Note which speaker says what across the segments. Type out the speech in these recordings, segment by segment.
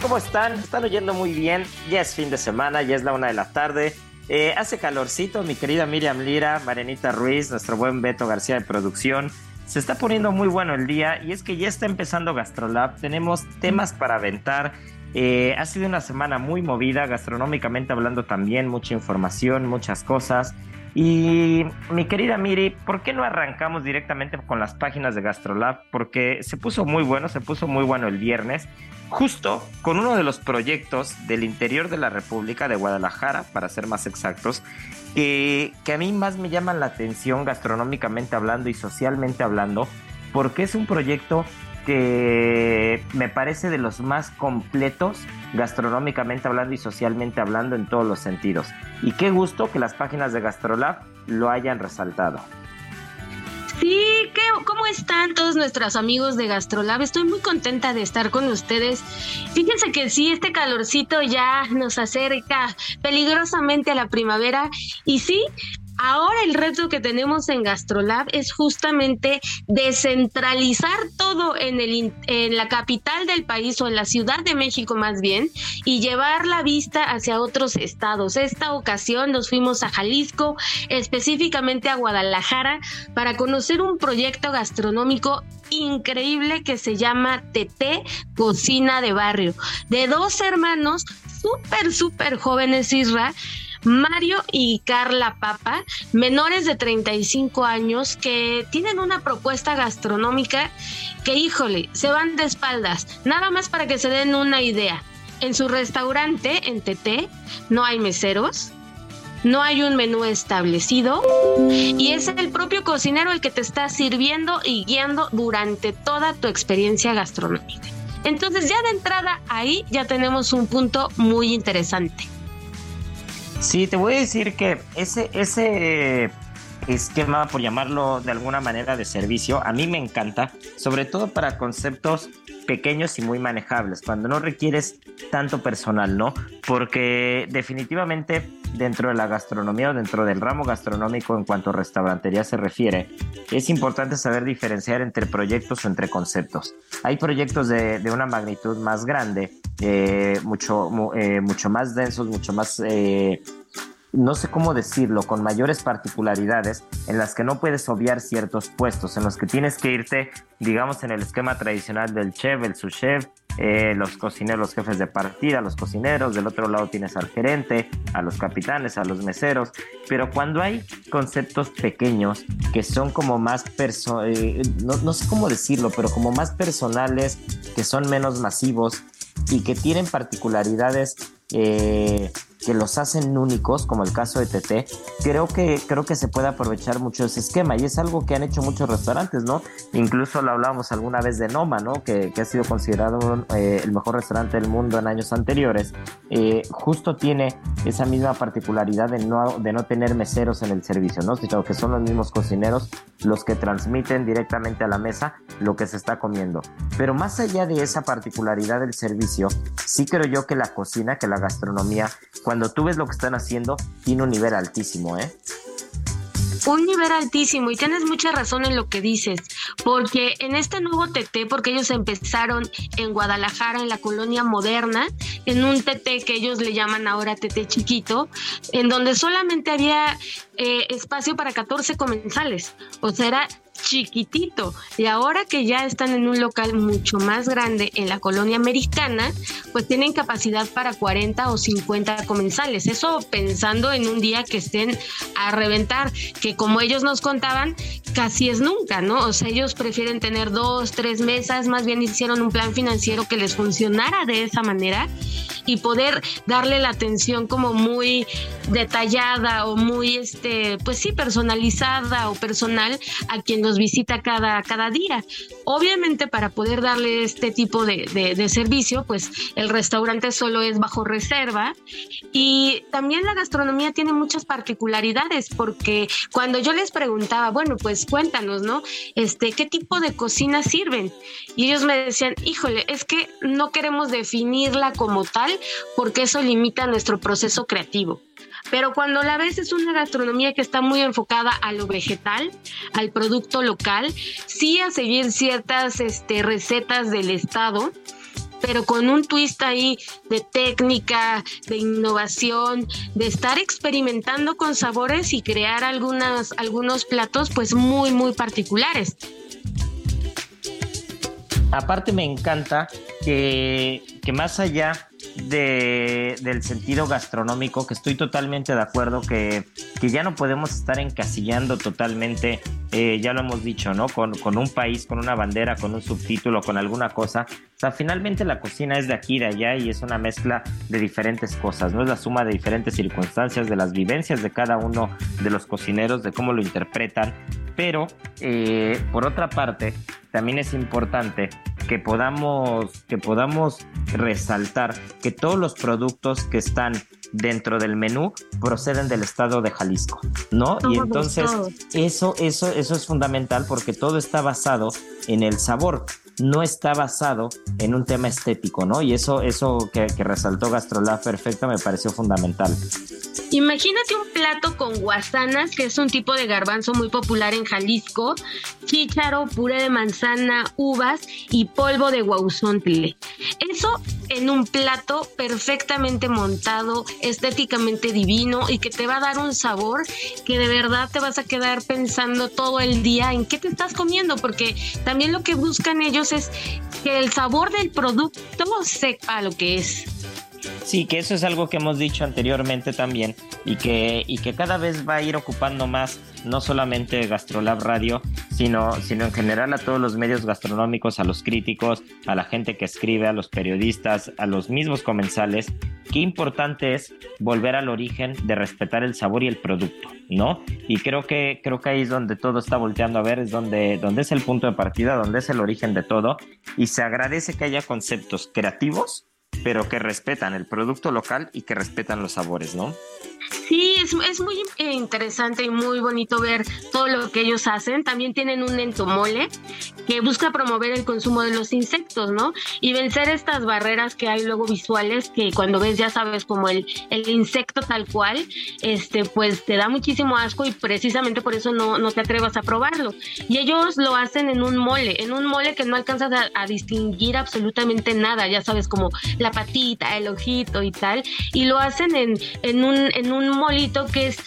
Speaker 1: ¿cómo están? Están oyendo muy bien. Ya es fin de semana, ya es la una de la tarde. Eh, hace calorcito, mi querida Miriam Lira, Marenita Ruiz, nuestro buen Beto García de producción. Se está poniendo muy bueno el día y es que ya está empezando GastroLab. Tenemos temas para aventar. Eh, ha sido una semana muy movida, gastronómicamente hablando también, mucha información, muchas cosas. Y mi querida Miri, ¿por qué no arrancamos directamente con las páginas de GastroLab? Porque se puso muy bueno, se puso muy bueno el viernes, justo con uno de los proyectos del interior de la República de Guadalajara, para ser más exactos, que a mí más me llaman la atención gastronómicamente hablando y socialmente hablando, porque es un proyecto que me parece de los más completos gastronómicamente hablando y socialmente hablando en todos los sentidos. Y qué gusto que las páginas de Gastrolab lo hayan resaltado.
Speaker 2: Sí, ¿qué, ¿cómo están todos nuestros amigos de Gastrolab? Estoy muy contenta de estar con ustedes. Fíjense que sí, este calorcito ya nos acerca peligrosamente a la primavera y sí, Ahora el reto que tenemos en GastroLab es justamente descentralizar todo en, el, en la capital del país o en la Ciudad de México más bien y llevar la vista hacia otros estados. Esta ocasión nos fuimos a Jalisco, específicamente a Guadalajara, para conocer un proyecto gastronómico increíble que se llama TT Cocina de Barrio, de dos hermanos súper, súper jóvenes, Isra Mario y Carla Papa, menores de 35 años, que tienen una propuesta gastronómica que, híjole, se van de espaldas. Nada más para que se den una idea. En su restaurante, en TT, no hay meseros, no hay un menú establecido y es el propio cocinero el que te está sirviendo y guiando durante toda tu experiencia gastronómica. Entonces ya de entrada ahí ya tenemos un punto muy interesante.
Speaker 1: Sí, te voy a decir que ese, ese esquema, por llamarlo de alguna manera, de servicio, a mí me encanta, sobre todo para conceptos pequeños y muy manejables, cuando no requieres tanto personal, ¿no? Porque definitivamente dentro de la gastronomía o dentro del ramo gastronómico en cuanto a restaurantería se refiere, es importante saber diferenciar entre proyectos o entre conceptos. Hay proyectos de, una magnitud más grande, eh, mucho, eh, mucho más densos, mucho más... Eh, no sé cómo decirlo, con mayores particularidades en las que no puedes obviar ciertos puestos, en los que tienes que irte, digamos, en el esquema tradicional del chef, el sous-chef, eh, los cocineros, los jefes de partida, los cocineros, del otro lado tienes al gerente, a los capitanes, a los meseros, pero cuando hay conceptos pequeños que son como más, eh, no, no sé cómo decirlo, pero como más personales, que son menos masivos y que tienen particularidades eh, que los hacen únicos, como el caso de TT, creo que, creo que se puede aprovechar mucho ese esquema y es algo que han hecho muchos restaurantes, ¿no? Incluso lo hablábamos alguna vez de Noma, ¿no? Que, ha sido considerado eh, el mejor restaurante del mundo en años anteriores. Eh, justo tiene esa misma particularidad de no, de no tener meseros en el servicio, ¿no? Sino que son los mismos cocineros los que transmiten directamente a la mesa lo que se está comiendo. Pero más allá de esa particularidad del servicio, sí creo yo que la cocina, que la gastronomía, cuando tú ves lo que están haciendo, tiene un nivel altísimo, ¿eh?
Speaker 2: un nivel altísimo y tienes mucha razón en lo que dices, porque en este nuevo TT, porque ellos empezaron en Guadalajara, en la colonia moderna, en un TT que ellos le llaman ahora TT chiquito, en donde solamente había eh, espacio para 14 comensales, o sea, era chiquitito. Y ahora que ya están en un local mucho más grande en la colonia americana, pues tienen capacidad para 40 o 50 comensales. Eso pensando en un día que estén a reventar, que como ellos nos contaban, casi es nunca, ¿no? O sea, ellos prefieren tener dos, tres mesas, más bien hicieron un plan financiero que les funcionara de esa manera y poder darle la atención como muy detallada o muy, este, pues sí, personalizada o personal a quien nos visita cada, cada día. Obviamente para poder darle este tipo de, de, servicio, pues el restaurante solo es bajo reserva y también la gastronomía tiene muchas particularidades porque cuando yo les preguntaba, bueno, pues cuéntanos, ¿no? Este, ¿qué tipo de cocina sirven? Y ellos me decían, híjole, es que no queremos definirla como tal porque eso limita nuestro proceso creativo. Pero cuando la ves es una gastronomía que está muy enfocada a lo vegetal, al producto local, sí a seguir ciertas este, recetas del estado, pero con un twist ahí de técnica, de innovación, de estar experimentando con sabores y crear algunas, algunos platos pues muy, muy particulares.
Speaker 1: Aparte me encanta que, que más allá de, del sentido gastronómico, que estoy totalmente de acuerdo que, que ya no podemos estar encasillando totalmente, eh, ya lo hemos dicho, ¿no? Con, con, un país, con una bandera, con un subtítulo, con alguna cosa. O sea, finalmente la cocina es de aquí y de allá y es una mezcla de diferentes cosas, ¿no? Es la suma de diferentes circunstancias, de las vivencias de cada uno de los cocineros, de cómo lo interpretan. Pero, eh, por otra parte, también es importante que podamos, que podamos resaltar que todos los productos que están dentro del menú proceden del estado de Jalisco, ¿no? y entonces eso, eso, eso es fundamental porque todo está basado en el sabor no está basado en un tema estético, ¿no? Y eso, eso que, resaltó Gastrolab perfecto me pareció fundamental.
Speaker 2: Imagínate un plato con guasanas, que es un tipo de garbanzo muy popular en Jalisco, chícharo, puré de manzana, uvas y polvo de guauzontle. Eso en un plato perfectamente montado, estéticamente divino y que te va a dar un sabor que de verdad te vas a quedar pensando todo el día en qué te estás comiendo, porque también lo que buscan ellos es que el sabor del producto sepa lo que es.
Speaker 1: Sí, que eso es algo que hemos dicho anteriormente también y que, y que cada vez va a ir ocupando más no solamente Gastrolab Radio, sino, sino en general a todos los medios gastronómicos, a los críticos, a la gente que escribe, a los periodistas, a los mismos comensales. Qué importante es volver al origen de respetar el sabor y el producto, ¿no? Y creo que, creo que ahí es donde todo está volteando a ver, es donde, donde es el punto de partida, donde es el origen de todo. Y se agradece que haya conceptos creativos pero que respetan el producto local y que respetan los sabores, ¿no?
Speaker 2: Sí, es, es, muy interesante y muy bonito ver todo lo que ellos hacen. También tienen un entomole que busca promover el consumo de los insectos, ¿no? Y vencer estas barreras que hay luego visuales que cuando ves ya sabes como el, el insecto tal cual, este, pues te da muchísimo asco y precisamente por eso no, no te atrevas a probarlo. Y ellos lo hacen en un mole, en un mole que no alcanzas a, a distinguir absolutamente nada, ya sabes, como la patita, el ojito y tal, y lo hacen en, en un... En un molito que es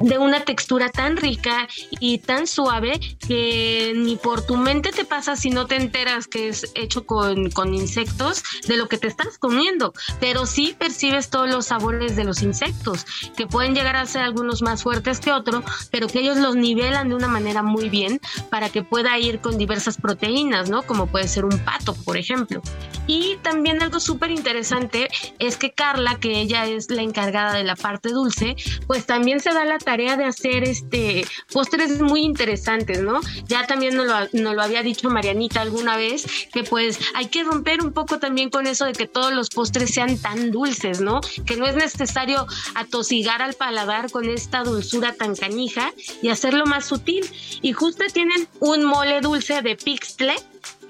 Speaker 2: de una textura tan rica y tan suave que ni por tu mente te pasa si no te enteras que es hecho con, con insectos de lo que te estás comiendo, pero sí percibes todos los sabores de los insectos, que pueden llegar a ser algunos más fuertes que otros, pero que ellos los nivelan de una manera muy bien para que pueda ir con diversas proteínas, ¿no? Como puede ser un pato, por ejemplo. Y también algo súper interesante es que Carla, que ella es la encargada de la parte dulce, pues también se da la de hacer este postres muy interesantes, ¿no? Ya también nos lo, lo había dicho Marianita alguna vez, que pues hay que romper un poco también con eso de que todos los postres sean tan dulces, ¿no? Que no es necesario atosigar al paladar con esta dulzura tan canija y hacerlo más sutil. Y justo tienen un mole dulce de pixtle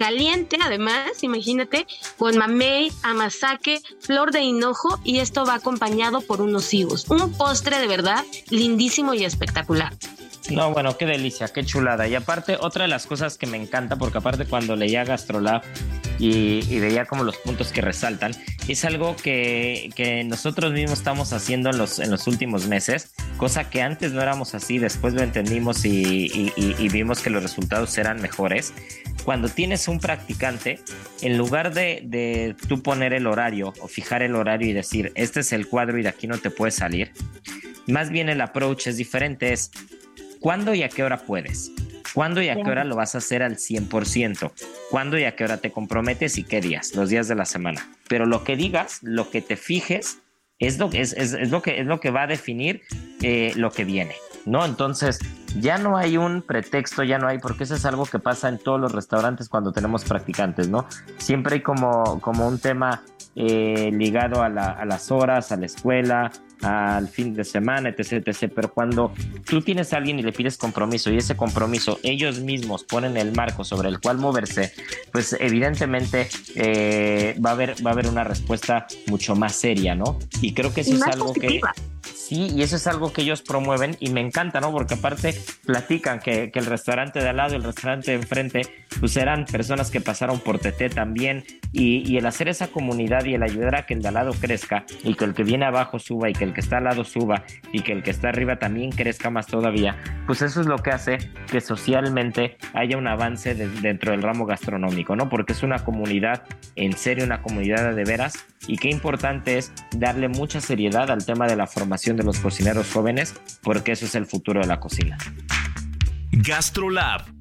Speaker 2: caliente además, imagínate, con mamey, amasake, flor de hinojo y esto va acompañado por unos higos. Un postre de verdad lindísimo y espectacular.
Speaker 1: No, bueno, qué delicia, qué chulada. Y aparte, otra de las cosas que me encanta, porque aparte cuando leía Gastrolab y, veía como los puntos que resaltan, es algo que, nosotros mismos estamos haciendo en los, en los últimos meses, cosa que antes no éramos así, después lo entendimos y, y vimos que los resultados eran mejores. Cuando tienes un practicante, en lugar de, de tú poner el horario o fijar el horario y decir, este es el cuadro y de aquí no te puedes salir, más bien el approach es diferente, es ¿Cuándo y a qué hora puedes? ¿Cuándo y a qué hora lo vas a hacer al 100%? ¿Cuándo y a qué hora te comprometes y qué días? Los días de la semana. Pero lo que digas, lo que te fijes, es lo, es, es, lo, que, es lo que va a definir eh, lo que viene. ¿no? Entonces, ya no hay un pretexto, ya no hay, porque eso es algo que pasa en todos los restaurantes cuando tenemos practicantes, ¿no? Siempre hay como, como un tema eh, ligado a, a, las horas, a la escuela, al fin de semana, etc, etc. Pero cuando tú tienes a alguien y le pides compromiso y ese compromiso ellos mismos ponen el marco sobre el cual moverse, pues evidentemente eh, va, a haber, va a haber una respuesta mucho más seria, ¿no? Y creo que eso es algo que Sí, y eso es algo que ellos promueven y me encanta, ¿no? Porque aparte platican que, el restaurante de al lado y el restaurante de enfrente, pues eran personas que pasaron por TT también y, el hacer esa comunidad y el ayudar a que el de al lado crezca y que el que viene abajo suba y que el que está al lado suba y que el que está arriba también crezca más todavía, pues eso es lo que hace que socialmente haya un avance dentro del ramo gastronómico, ¿no? Porque es una comunidad, en serio, una comunidad de veras y qué importante es darle mucha seriedad al tema de la formación de los cocineros jóvenes, porque eso es el futuro de la cocina.
Speaker 3: GastroLab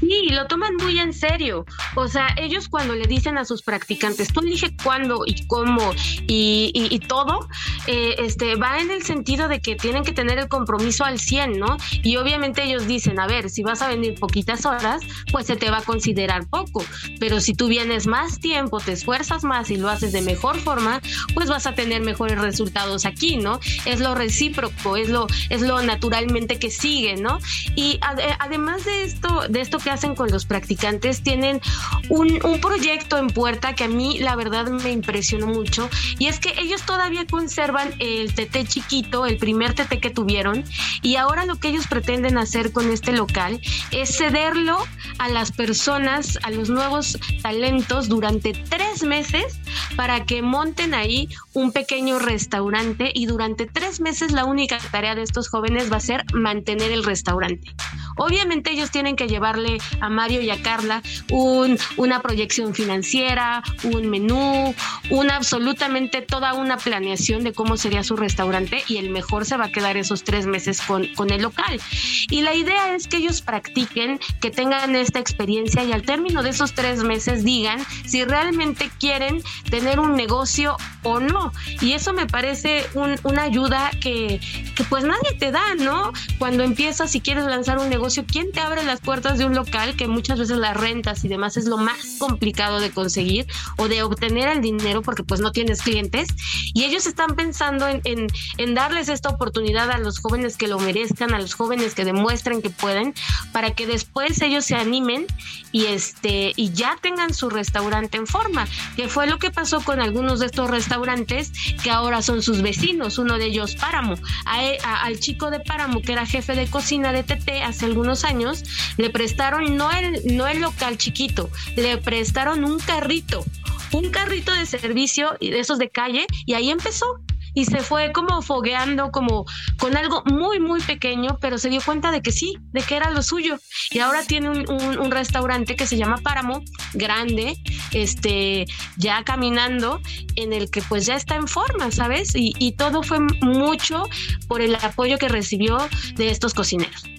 Speaker 2: Sí, lo toman muy en serio. O sea, ellos cuando le dicen a sus practicantes, tú elige cuándo y cómo y, todo, eh, este, va en el sentido de que tienen que tener el compromiso al 100, ¿no? Y obviamente ellos dicen, a ver, si vas a venir poquitas horas, pues se te va a considerar poco. Pero si tú vienes más tiempo, te esfuerzas más y lo haces de mejor forma, pues vas a tener mejores resultados aquí, ¿no? Es lo recíproco, es lo, es lo naturalmente que sigue, ¿no? Y además de esto, de esto que hacen con los practicantes. Tienen un, proyecto en puerta que a mí la verdad me impresionó mucho y es que ellos todavía conservan el TT chiquito, el primer TT que tuvieron y ahora lo que ellos pretenden hacer con este local es cederlo a las personas, a los nuevos talentos durante tres meses para que monten ahí un pequeño restaurante y durante tres meses la única tarea de estos jóvenes va a ser mantener el restaurante. Obviamente ellos tienen que llevarle a Mario y a Carla un, una proyección financiera, un menú, una absolutamente toda una planeación de cómo sería su restaurante y el mejor se va a quedar esos tres meses con, con el local. Y la idea es que ellos practiquen, que tengan esta experiencia y al término de esos tres meses digan si realmente quieren tener un negocio o no. Y eso me parece una ayuda que, que pues nadie te da, ¿no? Cuando empiezas y quieres lanzar un negocio, ¿quién te abre las puertas de un local que muchas veces las rentas y demás es lo más complicado de conseguir o de obtener el dinero porque pues no tienes clientes? Y ellos están pensando en, en, darles esta oportunidad a los jóvenes que lo merezcan, a los jóvenes que demuestren que pueden, para que después ellos se animen y este y ya tengan su restaurante en forma, que fue lo que pasó con algunos de estos restaurantes que ahora son sus vecinos, uno de ellos Páramo, al chico de Páramo que era jefe de cocina de TT hace algunos años, le prestaron no el, no el local chiquito, le prestaron un carrito, un carrito de servicio de esos de calle y ahí empezó y se fue como fogueando, como con algo muy, muy pequeño, pero se dio cuenta de que sí, de que era lo suyo. Y ahora tiene un, restaurante que se llama Páramo, grande, este, ya caminando, en el que pues ya está en forma, ¿sabes? Y, y todo fue mucho por el apoyo que recibió de estos cocineros.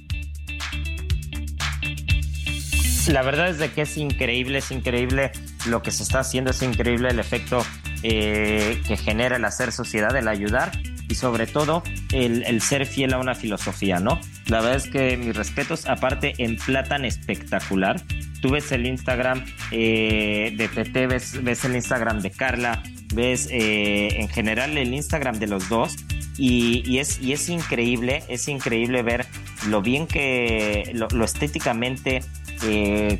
Speaker 1: La verdad es de que es increíble, es increíble lo que se está haciendo, es increíble el efecto eh, que genera el hacer sociedad, el ayudar y sobre todo el, ser fiel a una filosofía, ¿no? La verdad es que mis respetos, aparte en platan espectacular. Tú ves el Instagram eh, de TT, ves, el Instagram de Carla, ves eh, en general el Instagram de los dos y, es, y es increíble, es increíble ver lo bien que, lo, estéticamente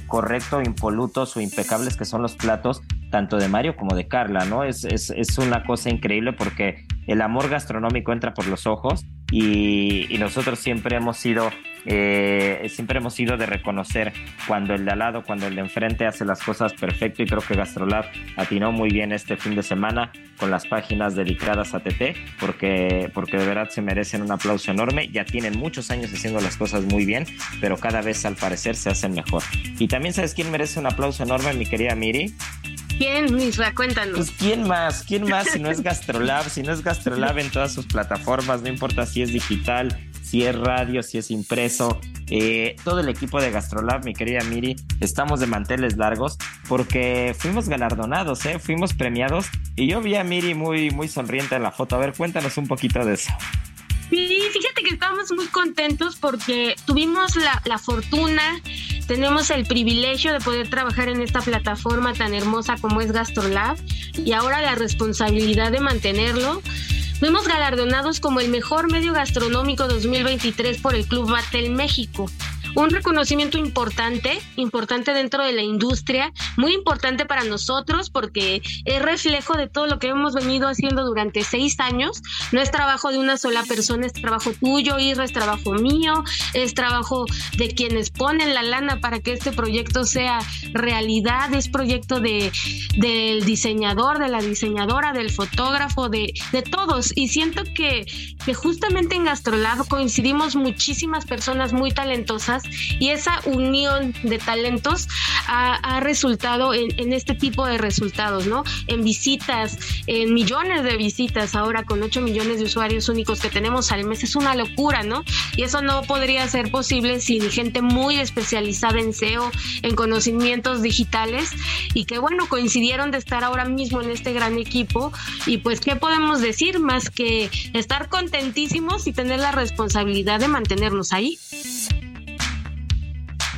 Speaker 1: correcto, impolutos o impecables que son los platos tanto de Mario como de Carla, ¿no? Es, es, es una cosa increíble porque el amor gastronómico entra por los ojos y, nosotros siempre hemos sido eh, siempre hemos sido de reconocer cuando el de al lado, cuando el de enfrente hace las cosas perfecto y creo que Gastrolab atinó muy bien este fin de semana con las páginas dedicadas a TT porque, porque de verdad se merecen un aplauso enorme, ya tienen muchos años haciendo las cosas muy bien, pero cada vez al parecer se hacen mejor. Y también sabes quién merece un aplauso enorme, mi querida Miri,
Speaker 2: ¿Quién, Misra? Cuéntanos.
Speaker 1: Pues, ¿quién más? ¿Quién más si no es Gastrolab? Si no es Gastrolab en todas sus plataformas, no importa si es digital, si es radio, si es impreso. Eh, todo el equipo de Gastrolab, mi querida Miri, estamos de manteles largos porque fuimos galardonados, ¿eh? fuimos premiados y yo vi a Miri muy, muy sonriente en la foto. A ver, cuéntanos un poquito de eso.
Speaker 2: Sí, fíjate que estábamos muy contentos porque tuvimos la, la fortuna tenemos el privilegio de poder trabajar en esta plataforma tan hermosa como es GastroLab y ahora la responsabilidad de mantenerlo. Fuimos galardonados como el mejor medio gastronómico 2023 por el Club Batel México un reconocimiento importante, importante dentro de la industria, muy importante para nosotros porque es reflejo de todo lo que hemos venido haciendo durante seis años. No es trabajo de una sola persona, es trabajo tuyo, Isra, es trabajo mío, es trabajo de quienes ponen la lana para que este proyecto sea realidad, es proyecto de, del diseñador, de la diseñadora, del fotógrafo, de, de todos. Y siento que, que justamente en Gastrolab coincidimos muchísimas personas muy talentosas y esa unión de talentos ha, resultado en, este tipo de resultados, ¿no? En visitas, en millones de visitas ahora con 8 millones de usuarios únicos que tenemos al mes, es una locura, ¿no? Y eso no podría ser posible sin gente muy especializada en SEO, en conocimientos digitales y que bueno, coincidieron de estar ahora mismo en este gran equipo y pues, ¿qué podemos decir más que estar contentísimos y tener la responsabilidad de mantenernos ahí?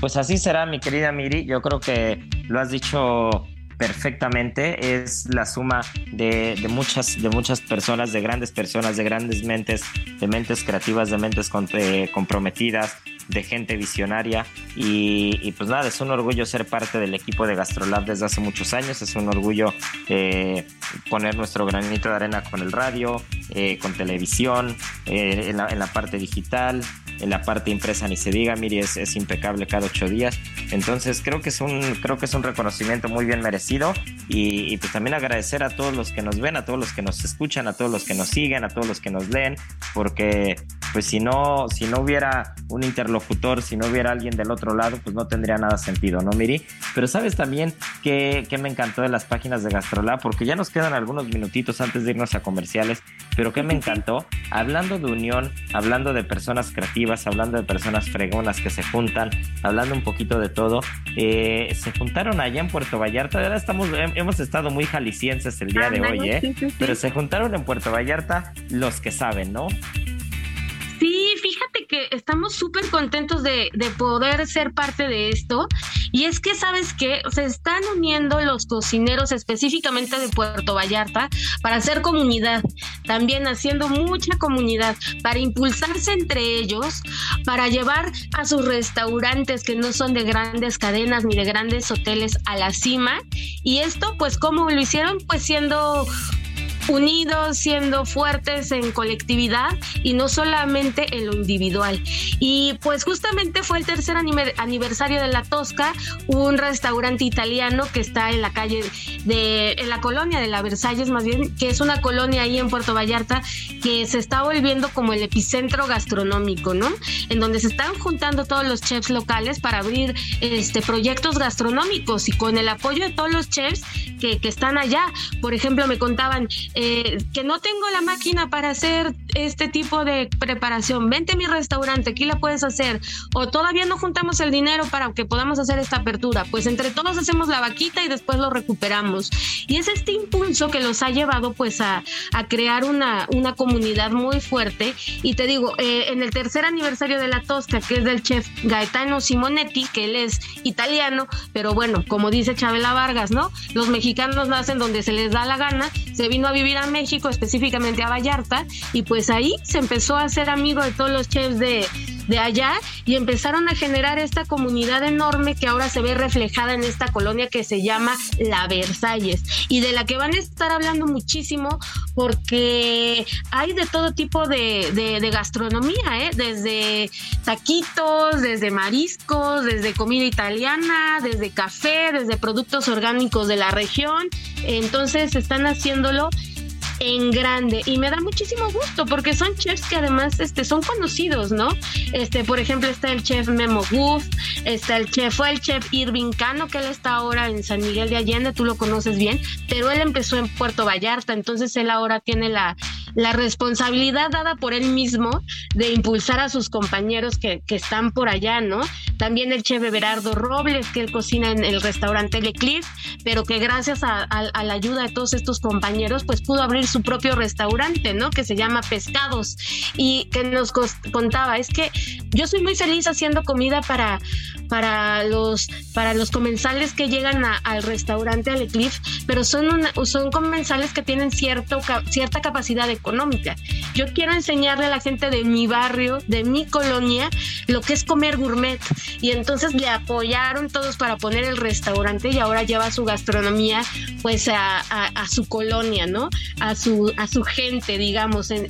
Speaker 1: Pues así será, mi querida Miri. Yo creo que lo has dicho perfectamente. Es la suma de, muchas, de muchas personas, de grandes personas, de grandes mentes, de mentes creativas, de mentes eh, comprometidas, de gente visionaria. Y, pues nada, es un orgullo ser parte del equipo de Gastrolab desde hace muchos años. Es un orgullo eh, poner nuestro granito de arena con el radio, eh, con televisión, en la parte digital, en la parte impresa ni se diga, Miri es, impecable cada ocho días. Entonces creo que es un, creo que es un reconocimiento muy bien merecido y, pues también agradecer a todos los que nos ven, a todos los que nos escuchan, a todos los que nos siguen, a todos los que nos leen, porque pues si no, si no hubiera un interlocutor, si no hubiera alguien del otro lado, pues no tendría nada sentido, ¿no, Miri? Pero sabes también que, que me encantó de las páginas de Gastrolab, porque ya nos quedan algunos minutitos antes de irnos a comerciales, pero que me encantó, hablando de unión, hablando de personas creativas, hablando de personas fregonas que se juntan, hablando un poquito de todo. Eh, se juntaron allá en Puerto Vallarta, ahora estamos, hemos estado muy jaliscienses el día de hoy, ¿eh? Pero se juntaron en Puerto Vallarta los que saben, ¿no?
Speaker 2: Sí, fíjate que estamos súper contentos de, poder ser parte de esto. Y es que, ¿sabes que Se están uniendo los cocineros específicamente de Puerto Vallarta para hacer comunidad, también haciendo mucha comunidad, para impulsarse entre ellos, para llevar a sus restaurantes que no son de grandes cadenas ni de grandes hoteles a la cima. Y esto, pues, ¿cómo lo hicieron? Pues siendo unidos, siendo fuertes en colectividad y no solamente en lo individual. Y pues justamente fue el tercer aniversario de La Tosca, un restaurante italiano que está en la calle de, en la colonia de la Versalles más bien, que es una colonia ahí en Puerto Vallarta que se está volviendo como el epicentro gastronómico, ¿no? En donde se están juntando todos los chefs locales para abrir este proyectos gastronómicos y con el apoyo de todos los chefs que, que están allá. Por ejemplo, me contaban eh, que no tengo la máquina para hacer este tipo de preparación. Vente a mi restaurante, aquí la puedes hacer. O todavía no juntamos el dinero para que podamos hacer esta apertura. Pues entre todos hacemos la vaquita y después lo recuperamos. Y es este impulso que los ha llevado pues a, a crear una, una comunidad muy fuerte. Y te digo, eh, en el tercer aniversario de La Tosca, que es del chef Gaetano Simonetti, que él es italiano, pero bueno, como dice Chabela Vargas, ¿no? Los mexicanos nacen donde se les da la gana, se vino a vivir a México, específicamente a Vallarta, y pues ahí se empezó a hacer amigo de todos los chefs de, de allá y empezaron a generar esta comunidad enorme que ahora se ve reflejada en esta colonia que se llama La Versalles y de la que van a estar hablando muchísimo porque hay de todo tipo de, de, gastronomía, ¿eh? desde taquitos, desde mariscos, desde comida italiana, desde café, desde productos orgánicos de la región. Entonces están haciéndolo en grande y me da muchísimo gusto porque son chefs que además este, son conocidos, ¿no? Este, por ejemplo, está el chef Memo Goof, está el chef, fue el chef Irving Cano, que él está ahora en San Miguel de Allende, tú lo conoces bien, pero él empezó en Puerto Vallarta, entonces él ahora tiene la, la responsabilidad dada por él mismo de impulsar a sus compañeros que, que están por allá, ¿no? También el chef Everardo Robles, que él cocina en el restaurante Le Cliff, pero que gracias a, la ayuda de todos estos compañeros, pues pudo abrir su propio restaurante, ¿no? Que se llama Pescados y que nos contaba, es que yo soy muy feliz haciendo comida para, para, los, para los comensales que llegan al restaurante al Cliff, pero son, son comensales que tienen cierto, cierta capacidad económica. Yo quiero enseñarle a la gente de mi barrio, de mi colonia, lo que es comer gourmet. Y entonces le apoyaron todos para poner el restaurante y ahora lleva su gastronomía pues a, su colonia, ¿no? A su, a su gente, digamos, en,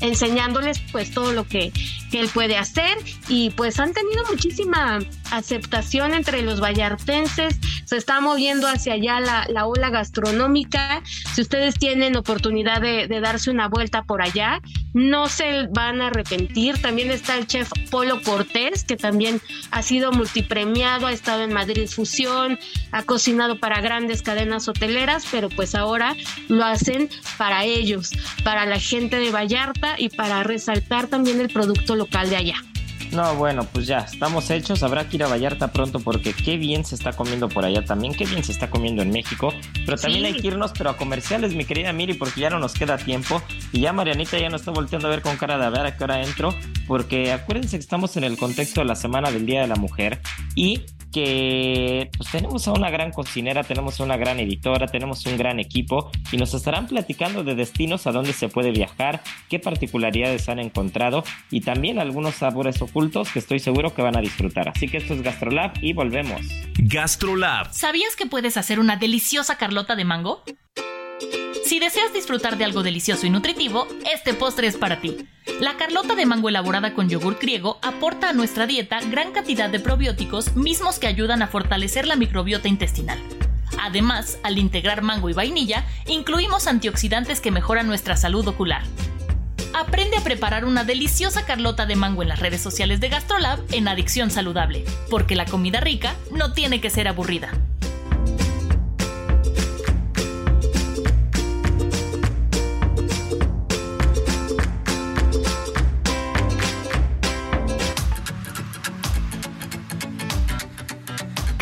Speaker 2: enseñándoles pues todo lo que, que, él puede hacer y pues han tenido muchísima aceptación entre los vallartenses, se está moviendo hacia allá la, la ola gastronómica, si ustedes tienen oportunidad de, de darse una vuelta por allá, no se van a arrepentir, también está el chef Polo Cortés, que también ha sido multipremiado, ha estado en Madrid Fusión, ha cocinado para grandes cadenas hoteleras, pero pues ahora lo hacen para ellos, para la gente de Vallarta y para resaltar también el producto local de allá.
Speaker 1: No, bueno, pues ya, estamos hechos. Habrá que ir a Vallarta pronto porque qué bien se está comiendo por allá también, qué bien se está comiendo en México. Pero también hay que irnos, pero a comerciales, mi querida Miri, porque ya no nos queda tiempo. Y ya Marianita ya nos está volteando a ver con cara de a ver a qué hora entro, porque acuérdense que estamos en el contexto de la Semana del Día de la Mujer y que pues, tenemos a una gran cocinera, tenemos a una gran editora, tenemos un gran equipo y nos estarán platicando de destinos a dónde se puede viajar, qué particularidades han encontrado y también algunos sabores ocultos que estoy seguro que van a disfrutar. Así que esto es Gastrolab y volvemos.
Speaker 3: Gastrolab.
Speaker 4: ¿Sabías que puedes hacer una deliciosa carlota de mango? Si deseas disfrutar de algo delicioso y nutritivo, este postre es para ti. La carlota de mango elaborada con yogur griego aporta a nuestra dieta gran cantidad de probióticos mismos que ayudan a fortalecer la microbiota intestinal. Además, al integrar mango y vainilla, incluimos antioxidantes que mejoran nuestra salud ocular. Aprende a preparar una deliciosa carlota de mango en las redes sociales de GastroLab en Adicción Saludable, porque la comida rica no tiene que ser aburrida.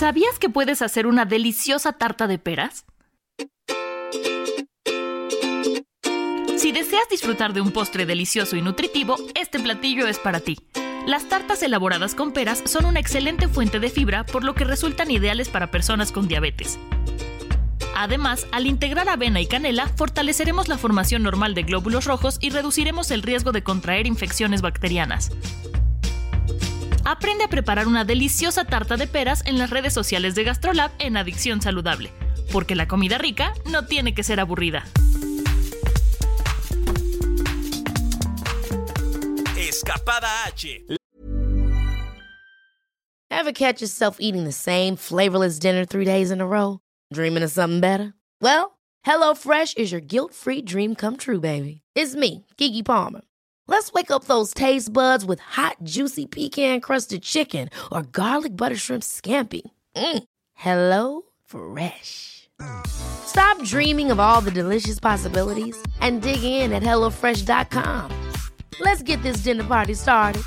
Speaker 4: ¿Sabías que puedes hacer una deliciosa tarta de peras? Si deseas disfrutar de un postre delicioso y nutritivo, este platillo es para ti. Las tartas elaboradas con peras son una excelente fuente de fibra, por lo que resultan ideales para personas con diabetes. Además, al integrar avena y canela, fortaleceremos la formación normal de glóbulos rojos y reduciremos el riesgo de contraer infecciones bacterianas. Aprende a preparar una deliciosa tarta de peras en las redes sociales de GastroLab en Adicción Saludable, porque la comida rica no tiene que ser aburrida.
Speaker 3: Escapada H.
Speaker 5: Ever catch yourself eating the same flavorless dinner three days in a row? Dreaming of something better? Well, HelloFresh is your guilt-free dream come true, baby. It's me, Kiki Palmer. Let's wake up those taste buds with hot, juicy pecan crusted chicken or garlic butter shrimp scampi. Mm. Hello Fresh. Stop dreaming of all the delicious possibilities and dig in at HelloFresh.com. Let's get this dinner party started.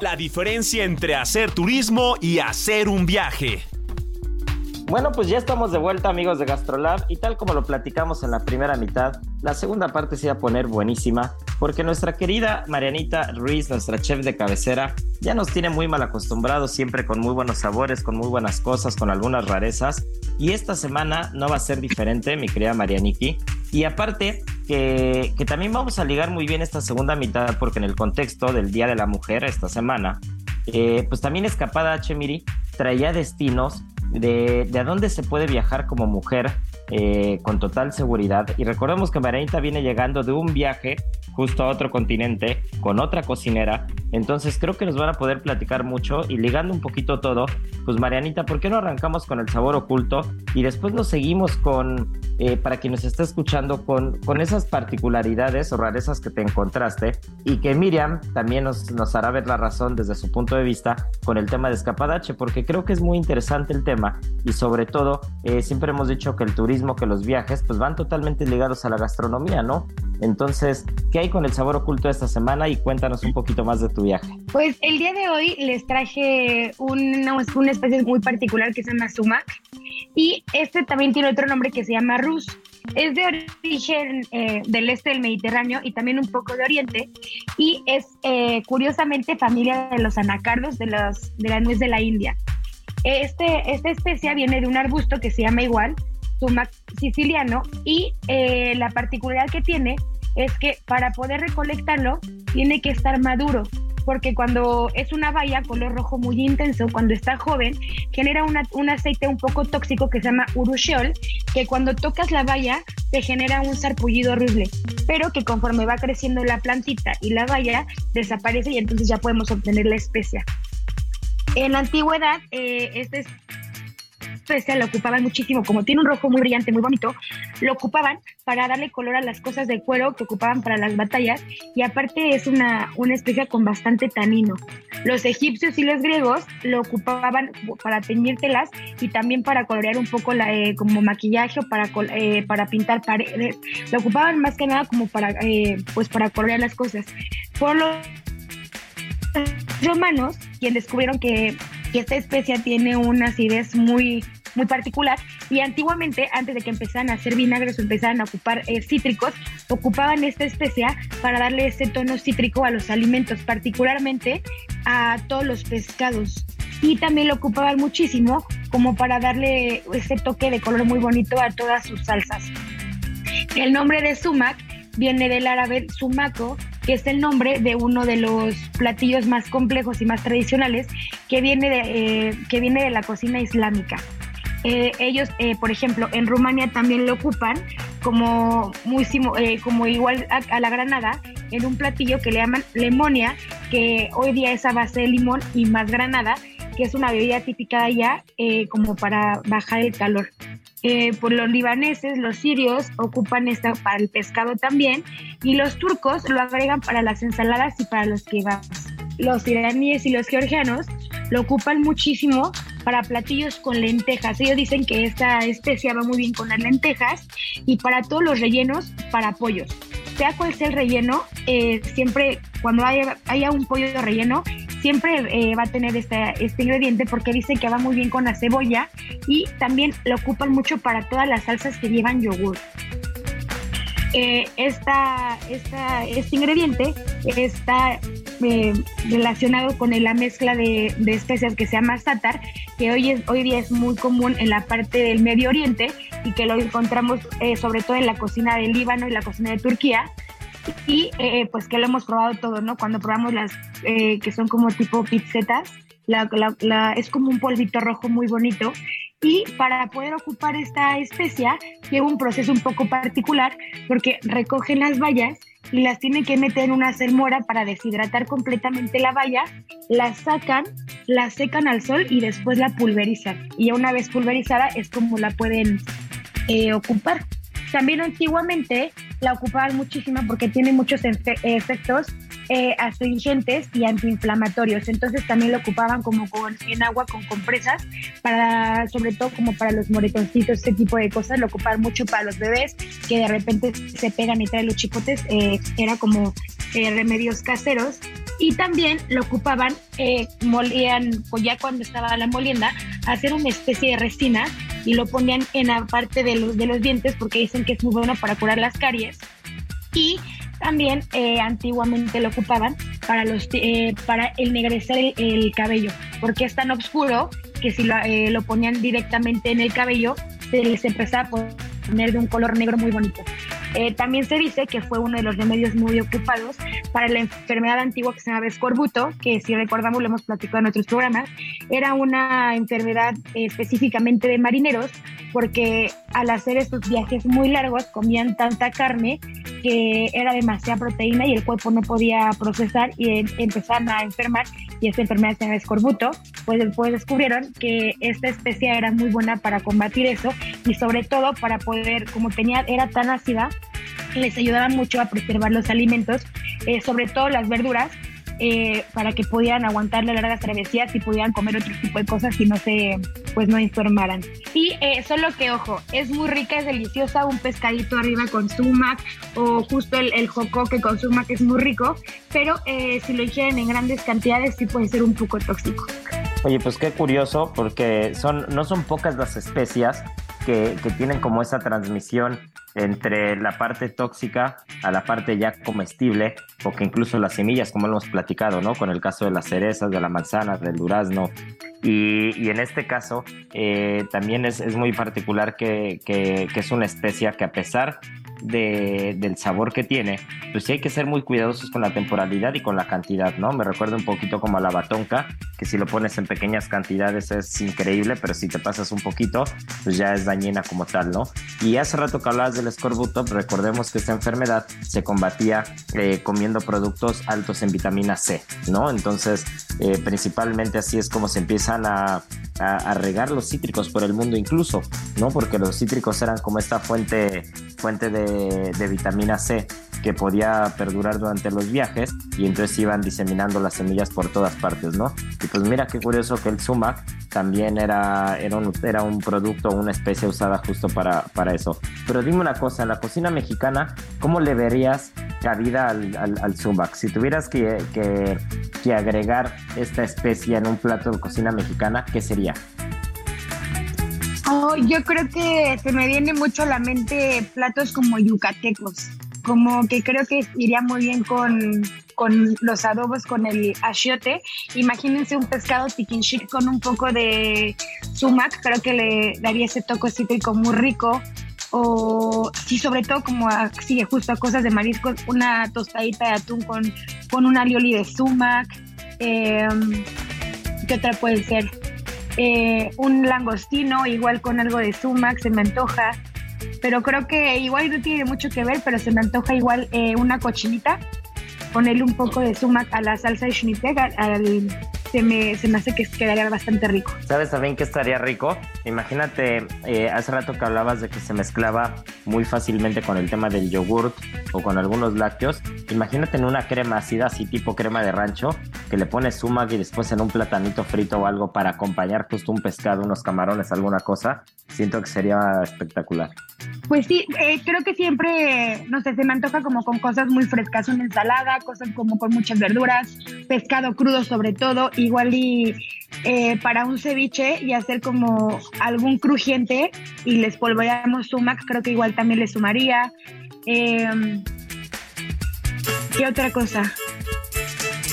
Speaker 3: La diferencia entre hacer turismo y hacer un viaje.
Speaker 1: Bueno, pues ya estamos de vuelta amigos de GastroLab y tal como lo platicamos en la primera mitad, la segunda parte se va a poner buenísima porque nuestra querida Marianita Ruiz, nuestra chef de cabecera, ya nos tiene muy mal acostumbrados siempre con muy buenos sabores, con muy buenas cosas, con algunas rarezas y esta semana no va a ser diferente, mi querida Marianiki. Y aparte que, que también vamos a ligar muy bien esta segunda mitad porque en el contexto del Día de la Mujer esta semana, eh, pues también Escapada H. Miri traía destinos de, de a dónde se puede viajar como mujer eh, con total seguridad. Y recordemos que Marianita viene llegando de un viaje justo a otro continente con otra cocinera. Entonces creo que nos van a poder platicar mucho y ligando un poquito todo, pues Marianita, ¿por qué no arrancamos con el sabor oculto y después nos seguimos con, eh, para quien nos esté escuchando, con, con esas particularidades o rarezas que te encontraste y que Miriam también nos, nos hará ver la razón desde su punto de vista con el tema de escapadache, porque creo que es muy interesante el tema y sobre todo eh, siempre hemos dicho que el turismo que los viajes, pues van totalmente ligados a la gastronomía, ¿no? Entonces, ¿qué hay con el sabor oculto esta semana? Y cuéntanos un poquito más de tu viaje.
Speaker 6: Pues el día de hoy les traje una, una especie muy particular que se llama sumac y este también tiene otro nombre que se llama rus. Es de origen eh, del este del Mediterráneo y también un poco de Oriente y es eh, curiosamente familia de los anacardos de, los, de la nuez de la India. Este, esta especia viene de un arbusto que se llama igual, sumac siciliano y eh, la particularidad que tiene es que para poder recolectarlo tiene que estar maduro porque cuando es una baya color rojo muy intenso, cuando está joven, genera un aceite un poco tóxico que se llama urushiol, que cuando tocas la baya te genera un sarpullido horrible, pero que conforme va creciendo la plantita y la baya desaparece y entonces ya podemos obtener la especia. En la antigüedad, este especia lo ocupaban muchísimo, como tiene un rojo muy brillante, muy bonito, lo ocupaban para darle color a las cosas de cuero que ocupaban para las batallas y aparte es una, una especia con bastante tanino. Los egipcios y los griegos lo ocupaban para teñir telas y también para colorear un poco la, eh, como maquillaje o para, eh, para pintar paredes. Lo ocupaban más que nada como para, eh, pues para colorear las cosas. Por los romanos, quienes descubrieron que, que esta especia tiene una acidez muy muy particular. Y antiguamente antes de que empezaran a hacer vinagres o empezaran a ocupar eh, cítricos ocupaban esta especia para darle ese tono cítrico a los alimentos particularmente a todos los pescados. Y también lo ocupaban muchísimo como para darle ese toque de color muy bonito a todas sus salsas. El nombre de sumac viene del árabe sumaco que es el nombre de uno de los platillos más complejos y más tradicionales que viene de, eh, que viene de la cocina islámica. Eh, ellos, eh, por ejemplo, en Rumania también lo ocupan como, eh, como igual a, la granada, en un platillo que le llaman lemonia, que hoy día es a base de limón y más granada, que es una bebida típica allá como para bajar el calor. por los libaneses, los sirios ocupan esta para el pescado también y los turcos lo agregan para las ensaladas y para los kebabs. Los iraníes y los georgianos lo ocupan muchísimo para platillos con lentejas. Ellos dicen que esta especia va muy bien con las lentejas y para todos los rellenos para pollos. Sea cual sea el relleno, eh, siempre cuando haya, haya un pollo relleno, siempre eh, va a tener este, este ingrediente porque dice que va muy bien con la cebolla y también lo ocupan mucho para todas las salsas que llevan yogur. Eh, esta, esta, este ingrediente está eh, relacionado con la mezcla de, de, especias que se llama sátar, que hoy, es, hoy día es muy común en la parte del Medio Oriente y que lo encontramos eh, sobre todo en la cocina del Líbano y la cocina de Turquía. Y eh, pues que lo hemos probado todo, ¿no? Cuando probamos las eh, que son como tipo pizzetas, la, la, la, es como un polvito rojo muy bonito y para poder ocupar esta especia lleva un proceso un poco particular porque recogen las bayas y las tienen que meter en una salmora para deshidratar completamente la valla, la sacan, la secan al sol y después la pulverizan. Y una vez pulverizada es como la pueden eh, ocupar. También antiguamente la ocupaban muchísimo porque tiene muchos efectos eh, astringentes y antiinflamatorios. Entonces también lo ocupaban como con, en agua con compresas, para, sobre todo como para los moretoncitos, ese tipo de cosas. Lo ocupaban mucho para los bebés que de repente se pegan y traen los chicotes. Eh, era como eh, remedios caseros. Y también lo ocupaban, eh, molían, pues ya cuando estaba la molienda, hacer una especie de resina y lo ponían en la parte de los, de los dientes porque dicen que es muy bueno para curar las caries. Y también eh, antiguamente lo ocupaban para, los, eh, para ennegrecer el, el, cabello, porque es tan oscuro que si lo, eh, lo, ponían directamente en el cabello, se les empezaba a poner de un color negro muy bonito. Eh, también se dice que fue uno de los remedios muy ocupados para la enfermedad antigua que se llama escorbuto, que si recordamos lo hemos platicado en otros programas, era una enfermedad eh, específicamente de marineros, porque al hacer estos viajes muy largos comían tanta carne que era demasiada proteína y el cuerpo no podía procesar y empezaron a enfermar y esta enfermedad se llama escorbuto, pues después descubrieron que esta especie era muy buena para combatir eso y sobre todo para poder, como tenía, era tan ácida, les ayudaba mucho a preservar los alimentos, eh, sobre todo las verduras, eh, para que pudieran aguantar las largas travesías y pudieran comer otro tipo de cosas y no se, pues no enfermaran. Y eh, solo que, ojo, es muy rica, es deliciosa, un pescadito arriba con sumac o justo el, el jocoque con sumac es muy rico, pero eh, si lo ingieren en grandes cantidades sí puede ser un poco tóxico.
Speaker 1: Oye, pues qué curioso, porque son, no son pocas las especias que, que, tienen como esa transmisión entre la parte tóxica a la parte ya comestible, o que incluso las semillas, como hemos platicado, ¿no? Con el caso de las cerezas, de la manzana, del durazno. Y, y en este caso, eh, también es, es, muy particular que, que, que, es una especia que a pesar de, del sabor que tiene, pues sí hay que ser muy cuidadosos con la temporalidad y con la cantidad, ¿no? Me recuerda un poquito como a la batonca, que si lo pones en pequeñas cantidades es increíble, pero si te pasas un poquito, pues ya es dañina como tal, ¿no? Y hace rato que hablabas del escorbuto, recordemos que esta enfermedad se combatía eh, comiendo productos altos en vitamina C, ¿no? Entonces, eh, principalmente así es como se empiezan a, a, a, regar los cítricos por el mundo incluso, ¿no? Porque los cítricos eran como esta fuente, fuente de, de vitamina C que podía perdurar durante los viajes y entonces iban diseminando las semillas por todas partes, ¿no? Y pues mira qué curioso que el sumac también era, era, un, producto, una especie usada justo para, para eso. Pero dime una cosa, en la cocina mexicana, ¿cómo le verías cabida al, al, al sumac? Si tuvieras que, que, que agregar esta especie en un plato de cocina mexicana, ¿qué sería?
Speaker 6: Oh, yo creo que se me viene mucho a la mente platos como yucatecos, como que creo que iría muy bien con, con los adobos, con el achiote. Imagínense un pescado tiquinchic con un poco de sumac, creo que le daría ese toque cítrico muy rico. O sí, sobre todo como sigue justo a cosas de mariscos, una tostadita de atún con, con un alioli de sumac. Eh, ¿Qué otra puede ser? Eh, un langostino, igual con algo de sumac, se me antoja. Pero creo que igual no tiene mucho que ver, pero se me antoja igual eh, una cochinita. Ponerle un poco de sumac a la salsa de schnitzel, al, se me, se me hace que quedaría bastante rico.
Speaker 1: ¿Sabes también que estaría rico? Imagínate, eh, hace rato que hablabas de que se mezclaba muy fácilmente con el tema del yogurt o con algunos lácteos. Imagínate en una crema ácida, así tipo crema de rancho, que le pones sumac y después en un platanito frito o algo para acompañar justo un pescado, unos camarones, alguna cosa. Siento que sería espectacular.
Speaker 6: Pues sí, eh, creo que siempre, no sé, se me antoja como con cosas muy frescas, una ensalada, cosas como con muchas verduras, pescado crudo sobre todo, igual y eh, para un ceviche y hacer como algún crujiente y les polvoreamos sumac, creo que igual también le sumaría. Eh, ¿Qué otra cosa?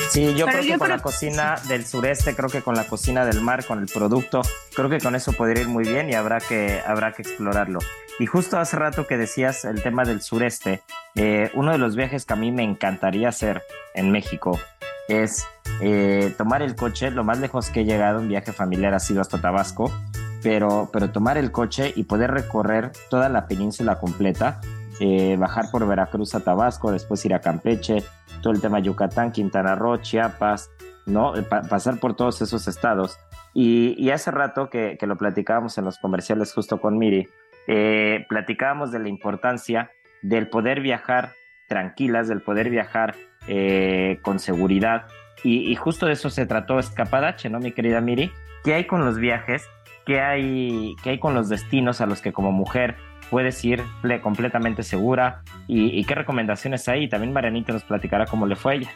Speaker 1: Sí, yo creo que con la cocina del sureste, creo que con la cocina del mar, con el producto, creo que con eso podría ir muy bien y habrá que, habrá que explorarlo. Y justo hace rato que decías el tema del sureste, eh, uno de los viajes que a mí me encantaría hacer en México es eh, tomar el coche, lo más lejos que he llegado, un viaje familiar ha sido hasta Tabasco, pero, pero tomar el coche y poder recorrer toda la península completa, eh, bajar por Veracruz a Tabasco, después ir a Campeche, todo el tema Yucatán, Quintana Roo, Chiapas, ¿no? pasar por todos esos estados. Y, hace rato que, que, lo platicábamos en los comerciales justo con Miri, eh, platicábamos de la importancia del poder viajar tranquilas, del poder viajar eh, con seguridad. Y, justo de eso se trató Escapadache, ¿no, mi querida Miri? ¿Qué hay con los viajes? ¿Qué hay, qué hay con los destinos a los que como mujer puedes ir completamente segura? ¿Y, y qué recomendaciones hay? También Marianita nos platicará cómo le fue ella.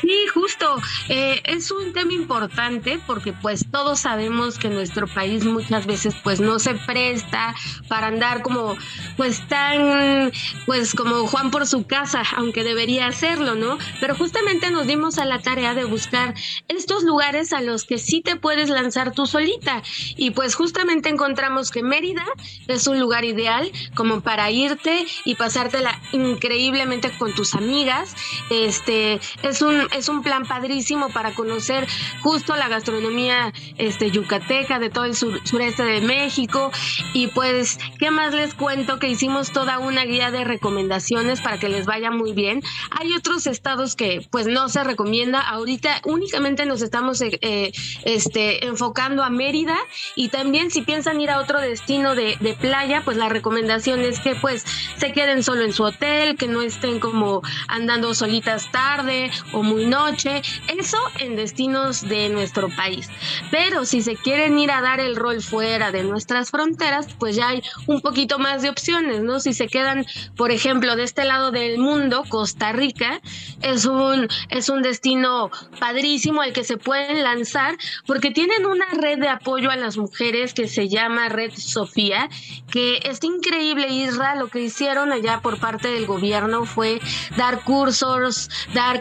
Speaker 2: Sí, justo. Eh, es un tema importante porque pues todos sabemos que nuestro país muchas veces pues no se presta para andar como pues tan pues como Juan por su casa, aunque debería hacerlo, ¿no? Pero justamente nos dimos a la tarea de buscar estos lugares a los que sí te puedes lanzar tú solita y pues justamente encontramos que Mérida es un lugar ideal como para irte y pasártela increíblemente con tus amigas. Este es un es un plan padrísimo para conocer justo la gastronomía este, yucateca de todo el sureste de México. Y pues, ¿qué más les cuento? Que hicimos toda una guía de recomendaciones para que les vaya muy bien. Hay otros estados que pues no se recomienda. Ahorita únicamente nos estamos eh, eh, este, enfocando a Mérida y también si piensan ir a otro destino de, de playa, pues la recomendación es que pues se queden solo en su hotel, que no estén como andando solitas tarde o muy noche, eso en destinos de nuestro país. Pero si se quieren ir a dar el rol fuera de nuestras fronteras, pues ya hay un poquito más de opciones, ¿no? Si se quedan, por ejemplo, de este lado del mundo, Costa Rica, es un, es un destino padrísimo al que se pueden lanzar porque tienen una red de apoyo a las mujeres que se llama Red Sofía, que es increíble, Isra, lo que hicieron allá por parte del gobierno fue dar cursos, dar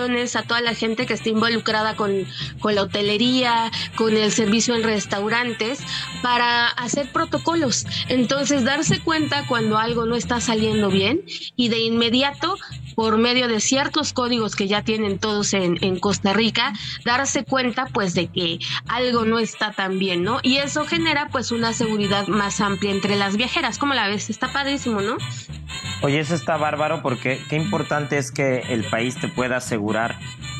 Speaker 2: a toda la gente que está involucrada con, con la hotelería, con el servicio en restaurantes, para hacer protocolos. Entonces, darse cuenta cuando algo no está saliendo bien y de inmediato por medio de ciertos códigos que ya tienen todos en, Costa Rica, darse cuenta pues de que algo no está tan bien, ¿no? Y eso genera pues una seguridad más amplia entre las viajeras. ¿Cómo la ves? Está padrísimo, ¿no?
Speaker 1: Oye, eso está bárbaro porque qué importante es que el país te pueda asegurar,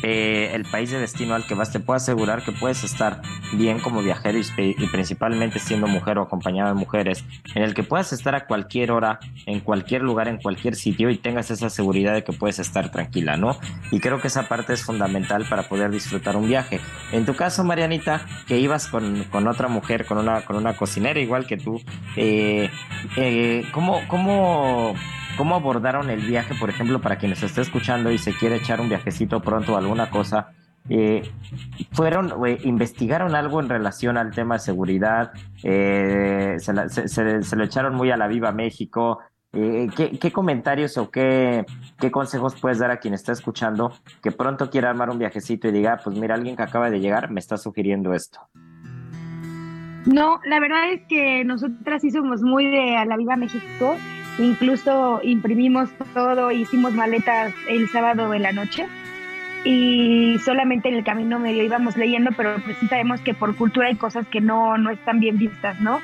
Speaker 1: eh, el país de destino al que vas te pueda asegurar que puedes estar bien como viajero y, principalmente siendo mujer o acompañada de mujeres, en el que puedas estar a cualquier hora, en cualquier lugar, en cualquier sitio y tengas esa seguridad de que puedes estar tranquila, ¿no? Y creo que esa parte es fundamental para poder disfrutar un viaje. En tu caso, Marianita, que ibas con, con otra mujer, con una, con una cocinera igual que tú, eh, eh, ¿cómo, cómo ¿Cómo abordaron el viaje, por ejemplo, para quienes esté escuchando y se quiere echar un viajecito pronto o alguna cosa? Eh, fueron, investigaron algo en relación al tema de seguridad, eh, se, lo echaron muy a la viva México. Eh, ¿qué, comentarios o qué, consejos puedes dar a quien está escuchando que pronto quiera armar un viajecito y diga, pues mira, alguien que acaba de llegar me está sugiriendo esto?
Speaker 6: No, la verdad es que nosotras sí somos muy de a la viva México Incluso imprimimos todo, hicimos maletas el sábado de la noche y solamente en el camino medio íbamos leyendo, pero pues sí sabemos que por cultura hay cosas que no, no están bien vistas, ¿no?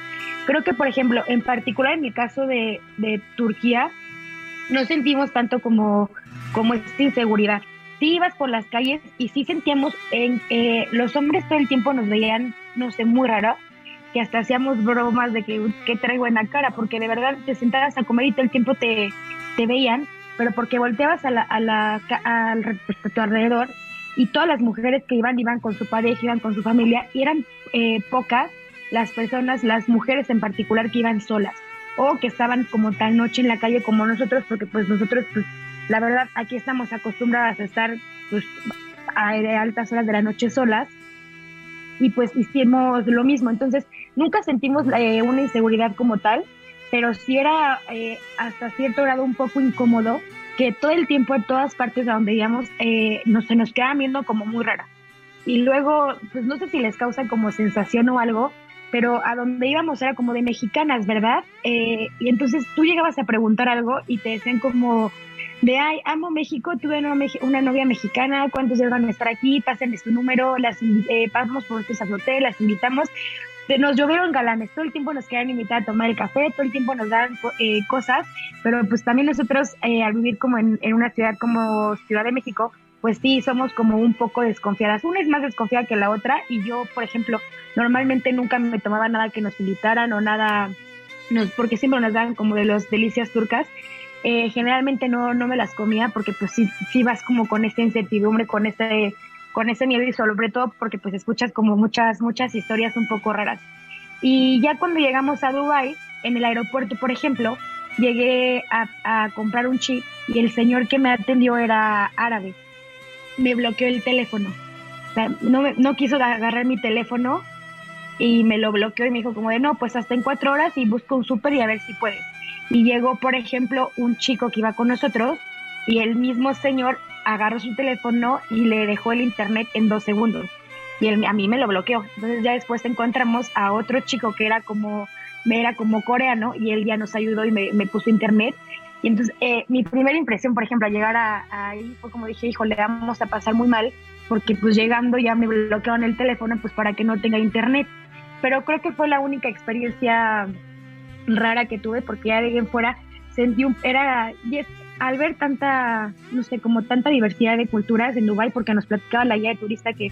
Speaker 6: Creo que, por ejemplo, en particular en el caso de, de Turquía, no sentimos tanto como, como esta inseguridad. sí ibas por las calles y sí sentíamos, en, eh, los hombres todo el tiempo nos veían, no sé, muy raro, que hasta hacíamos bromas de que, que traigo en la cara, porque de verdad te sentabas a comer y todo el tiempo te, te veían, pero porque volteabas a la, a la, al, a tu alrededor y todas las mujeres que iban, iban con su pareja, iban con su familia, y eran eh, pocas las personas, las mujeres en particular que iban solas o que estaban como tan noche en la calle como nosotros, porque pues nosotros, pues la verdad, aquí estamos acostumbradas a estar pues a altas horas de la noche solas y pues hicimos lo mismo. Entonces, nunca sentimos eh, una inseguridad como tal, pero sí era eh, hasta cierto grado un poco incómodo que todo el tiempo en todas partes a donde íbamos eh, nos, se nos quedaban viendo como muy rara. Y luego, pues no sé si les causa como sensación o algo, pero a donde íbamos era como de mexicanas, ¿verdad? Eh, y entonces tú llegabas a preguntar algo y te decían como de, ay, amo México, tuve una, novia mexicana, ¿cuántos días van a estar aquí? Pásenle su número, las eh, pasamos por ustedes hotel, las invitamos. Nos llovieron galanes, todo el tiempo nos querían invitar a tomar el café, todo el tiempo nos dan eh, cosas, pero pues también nosotros eh, al vivir como en, una ciudad como Ciudad de México, pues sí, somos como un poco desconfiadas. Una es más desconfiada que la otra y yo, por ejemplo, normalmente nunca me tomaba nada que nos invitaran o nada, nos, porque siempre nos dan como de los delicias turcas. Eh, generalmente no, no me las comía porque pues sí, sí vas como con esa incertidumbre, con ese, con ese miedo y sobre todo porque pues escuchas como muchas, muchas historias un poco raras. Y ya cuando llegamos a Dubai en el aeropuerto, por ejemplo, llegué a, comprar un chip y el señor que me atendió era árabe me bloqueó el teléfono. O sea, no, no quiso agarrar mi teléfono y me lo bloqueó y me dijo como de no, pues hasta en cuatro horas y busco un súper y a ver si puedes. Y llegó, por ejemplo, un chico que iba con nosotros y el mismo señor agarró su teléfono y le dejó el internet en dos segundos. Y él, a mí me lo bloqueó. Entonces ya después encontramos a otro chico que era como, era como coreano y él ya nos ayudó y me, puso internet y entonces, eh, mi primera impresión, por ejemplo, al llegar a, ahí fue como dije, híjole, vamos a pasar muy mal, porque pues llegando ya me bloquearon el teléfono, pues para que no tenga internet. Pero creo que fue la única experiencia rara que tuve, porque ya de alguien fuera sentí un, era, al ver tanta, no sé, como tanta diversidad de culturas en Dubai, porque nos platicaba la guía de turista que,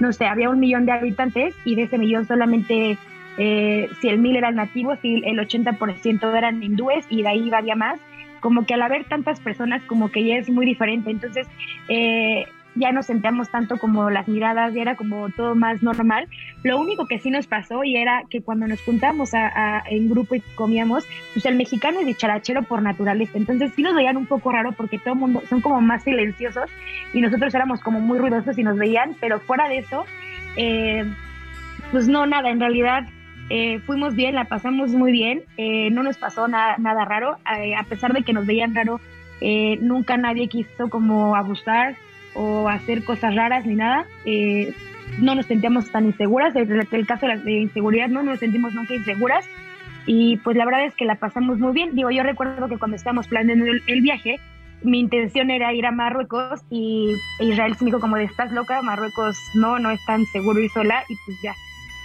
Speaker 6: no sé, había un millón de habitantes y de ese millón solamente eh, si el mil eran nativos y el 80% eran hindúes y de ahí había más. Como que al haber tantas personas como que ya es muy diferente, entonces eh, ya nos sentíamos tanto como las miradas, ya era como todo más normal. Lo único que sí nos pasó y era que cuando nos juntamos a, en grupo y comíamos, pues el mexicano es dicharachero por naturaleza, entonces sí nos veían un poco raro porque todo el mundo son como más silenciosos y nosotros éramos como muy ruidosos y nos veían, pero fuera de eso, eh, pues no, nada, en realidad eh, fuimos bien, la pasamos muy bien, eh, no nos pasó nada, nada raro, eh, a pesar de que nos veían raro, nunca nadie quiso como abusar o hacer cosas raras ni nada. no nos sentíamos tan inseguras, en el, caso de la inseguridad no nos sentimos nunca inseguras y pues la verdad es que la pasamos muy bien. Digo, yo recuerdo que cuando estábamos planeando el, viaje, mi intención era ir a Marruecos y Israel se me dijo como de estás loca, Marruecos no, no es tan seguro ir sola y pues ya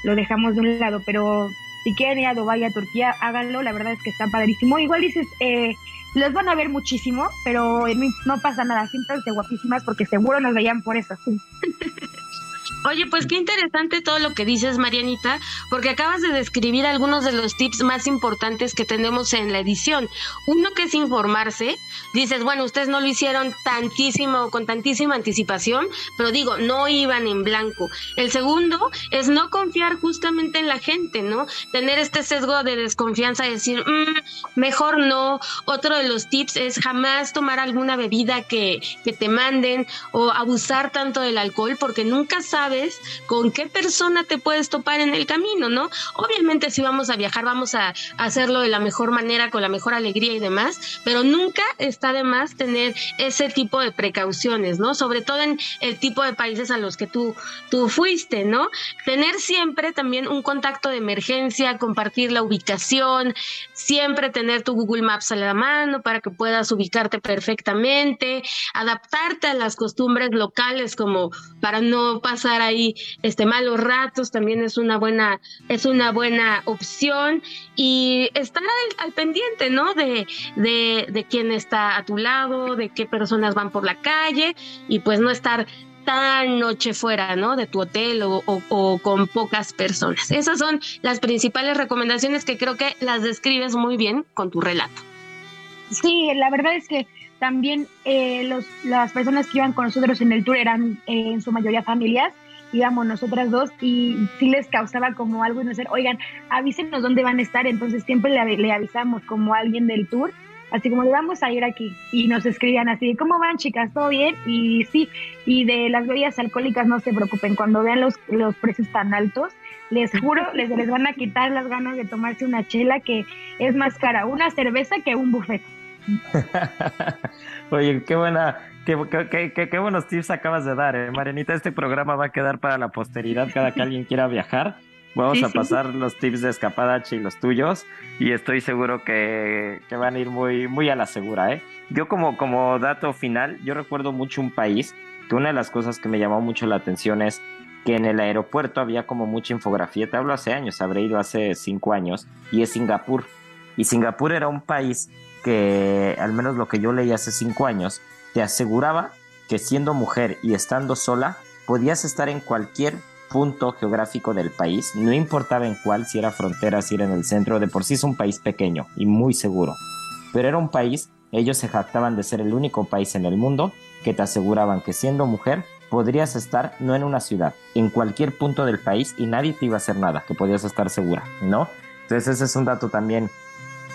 Speaker 6: lo dejamos de un lado, pero si quieren ir a Dubái, a Turquía, háganlo, la verdad es que está padrísimo. Igual dices, eh, los van a ver muchísimo, pero no, pasa nada, siéntanse guapísimas porque seguro nos veían por eso.
Speaker 2: Oye, pues qué interesante todo lo que dices, Marianita, porque acabas de describir algunos de los tips más importantes que tenemos en la edición. Uno que es informarse. Dices, bueno, ustedes no lo hicieron tantísimo, con tantísima anticipación, pero digo, no iban en blanco. El segundo es no confiar justamente en la gente, ¿no? Tener este sesgo de desconfianza, decir, mm, mejor no. Otro de los tips es jamás tomar alguna bebida que, que te manden o abusar tanto del alcohol, porque nunca sabes con qué persona te puedes topar en el camino, ¿no? Obviamente si vamos a viajar vamos a hacerlo de la mejor manera, con la mejor alegría y demás, pero nunca está de más tener ese tipo de precauciones, ¿no? Sobre todo en el tipo de países a los que tú, tú fuiste, ¿no? Tener siempre también un contacto de emergencia, compartir la ubicación, siempre tener tu Google Maps a la mano para que puedas ubicarte perfectamente, adaptarte a las costumbres locales como para no pasar pasar ahí este malos ratos también es una buena es una buena opción y estar al, pendiente no de, de, de quién está a tu lado de qué personas van por la calle y pues no estar tan noche fuera, ¿no? De tu hotel o, o, con pocas personas. Esas son las principales recomendaciones que creo que las describes muy bien con tu relato.
Speaker 6: Sí, la verdad es que también eh, los, las personas que iban con nosotros en el tour eran eh, en su mayoría familias, íbamos nosotras dos y sí les causaba como algo no ser, oigan, avísenos dónde van a estar, entonces siempre le, le avisamos como alguien del tour, así como le vamos a ir aquí y nos escribían así, ¿cómo van chicas? ¿Todo bien? Y sí, y de las bebidas alcohólicas no se preocupen, cuando vean los, los precios tan altos, les juro, les, les van a quitar las ganas de tomarse una chela que es más cara, una cerveza que un buffet.
Speaker 1: Oye, qué buena, qué, qué, qué, buenos tips acabas de dar, eh, Marianita. Este programa va a quedar para la posteridad cada que alguien quiera viajar. Vamos a pasar los tips de escapadache y los tuyos y estoy seguro que, que, van a ir muy, muy a la segura. ¿eh? Yo como, como dato final, yo recuerdo mucho un país que una de las cosas que me llamó mucho la atención es que en el aeropuerto había como mucha infografía. Te hablo hace años, habré ido hace cinco años y es Singapur. Y Singapur era un país que, al menos lo que yo leí hace cinco años, te aseguraba que siendo mujer y estando sola, podías estar en cualquier punto geográfico del país, no importaba en cuál, si era frontera, si era en el centro, de por sí es un país pequeño y muy seguro. Pero era un país, ellos se jactaban de ser el único país en el mundo que te aseguraban que siendo mujer podrías estar no en una ciudad, en cualquier punto del país y nadie te iba a hacer nada, que podías estar segura, ¿no? Entonces ese es un dato también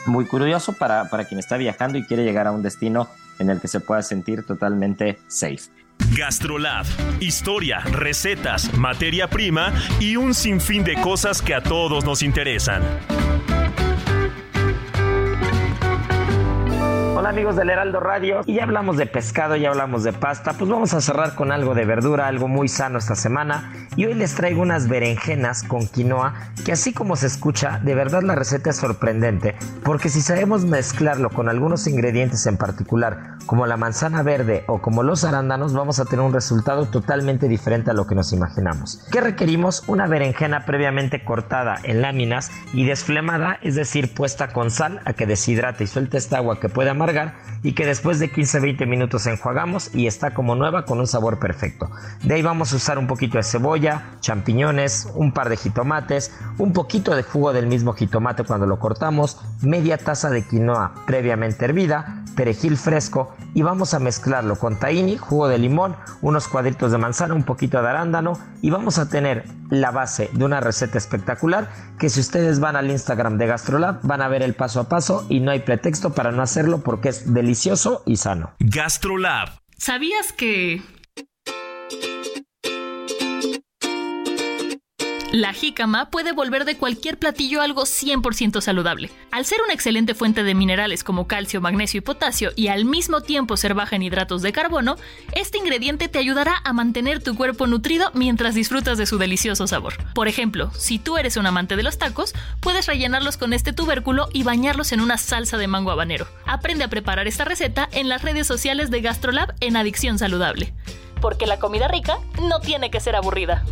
Speaker 1: muy curioso para, para quien está viajando y quiere llegar a un destino en el que se pueda sentir totalmente safe.
Speaker 3: Gastrolab, historia, recetas, materia prima y un sinfín de cosas que a todos nos interesan.
Speaker 1: Hola amigos del Heraldo Radio, y ya hablamos de pescado, ya hablamos de pasta, pues vamos a cerrar con algo de verdura, algo muy sano esta semana. Y hoy les traigo unas berenjenas con quinoa, que así como se escucha, de verdad la receta es sorprendente, porque si sabemos mezclarlo con algunos ingredientes en particular, como la manzana verde o como los arándanos, vamos a tener un resultado totalmente diferente a lo que nos imaginamos. ¿Qué requerimos? Una berenjena previamente cortada en láminas y desflemada, es decir, puesta con sal a que deshidrate y suelte esta agua que puede amargar y que después de 15-20 minutos enjuagamos y está como nueva con un sabor perfecto. De ahí vamos a usar un poquito de cebolla, champiñones, un par de jitomates, un poquito de jugo del mismo jitomate cuando lo cortamos, media taza de quinoa previamente hervida, perejil fresco y vamos a mezclarlo con tahini, jugo de limón, unos cuadritos de manzana, un poquito de arándano y vamos a tener la base de una receta espectacular que si ustedes van al Instagram de Gastrolab van a ver el paso a paso y no hay pretexto para no hacerlo porque es delicioso y sano.
Speaker 3: Gastrolab.
Speaker 4: ¿Sabías que La jícama puede volver de cualquier platillo algo 100% saludable. Al ser una excelente fuente de minerales como calcio, magnesio y potasio y al mismo tiempo ser baja en hidratos de carbono, este ingrediente te ayudará a mantener tu cuerpo nutrido mientras disfrutas de su delicioso sabor. Por ejemplo, si tú eres un amante de los tacos, puedes rellenarlos con este tubérculo y bañarlos en una salsa de mango habanero. Aprende a preparar esta receta en las redes sociales de GastroLab en Adicción Saludable. Porque la comida rica no tiene que ser aburrida.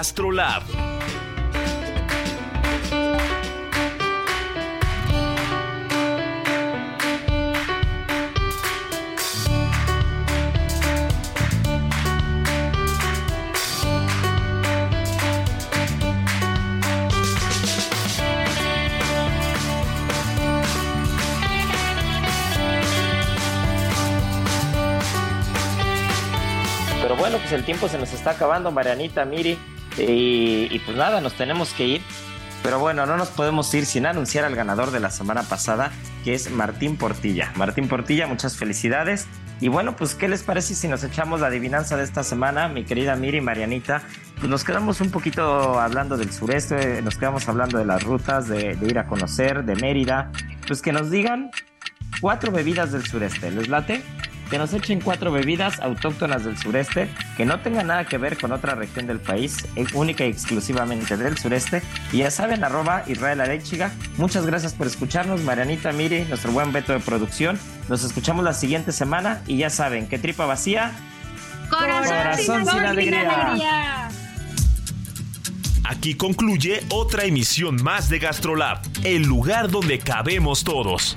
Speaker 3: GastroLab.
Speaker 1: Bueno, pues el tiempo se nos está acabando, Marianita, Miri. Y, pues nada, nos tenemos que ir. Pero bueno, no nos podemos ir sin anunciar al ganador de la semana pasada, que es Martín Portilla. Martín Portilla, muchas felicidades. Y bueno, pues, ¿qué les parece si nos echamos la adivinanza de esta semana, mi querida Miri y Marianita? Pues nos quedamos un poquito hablando del sureste, nos quedamos hablando de las rutas, de, de ir a conocer, de Mérida. Pues que nos digan cuatro bebidas del sureste. ¿Les late? Que nos echen cuatro bebidas autóctonas del sureste que no tengan nada que ver con otra región del país, eh, única y exclusivamente del sureste. Y ya saben, arroba Israel Arechiga. Muchas gracias por escucharnos, Marianita Miri, nuestro buen Beto de producción. Nos escuchamos la siguiente semana y ya saben que tripa vacía.
Speaker 2: Corazón,
Speaker 1: sin alegría.
Speaker 3: Aquí concluye otra emisión más de Gastrolab, el lugar donde cabemos todos.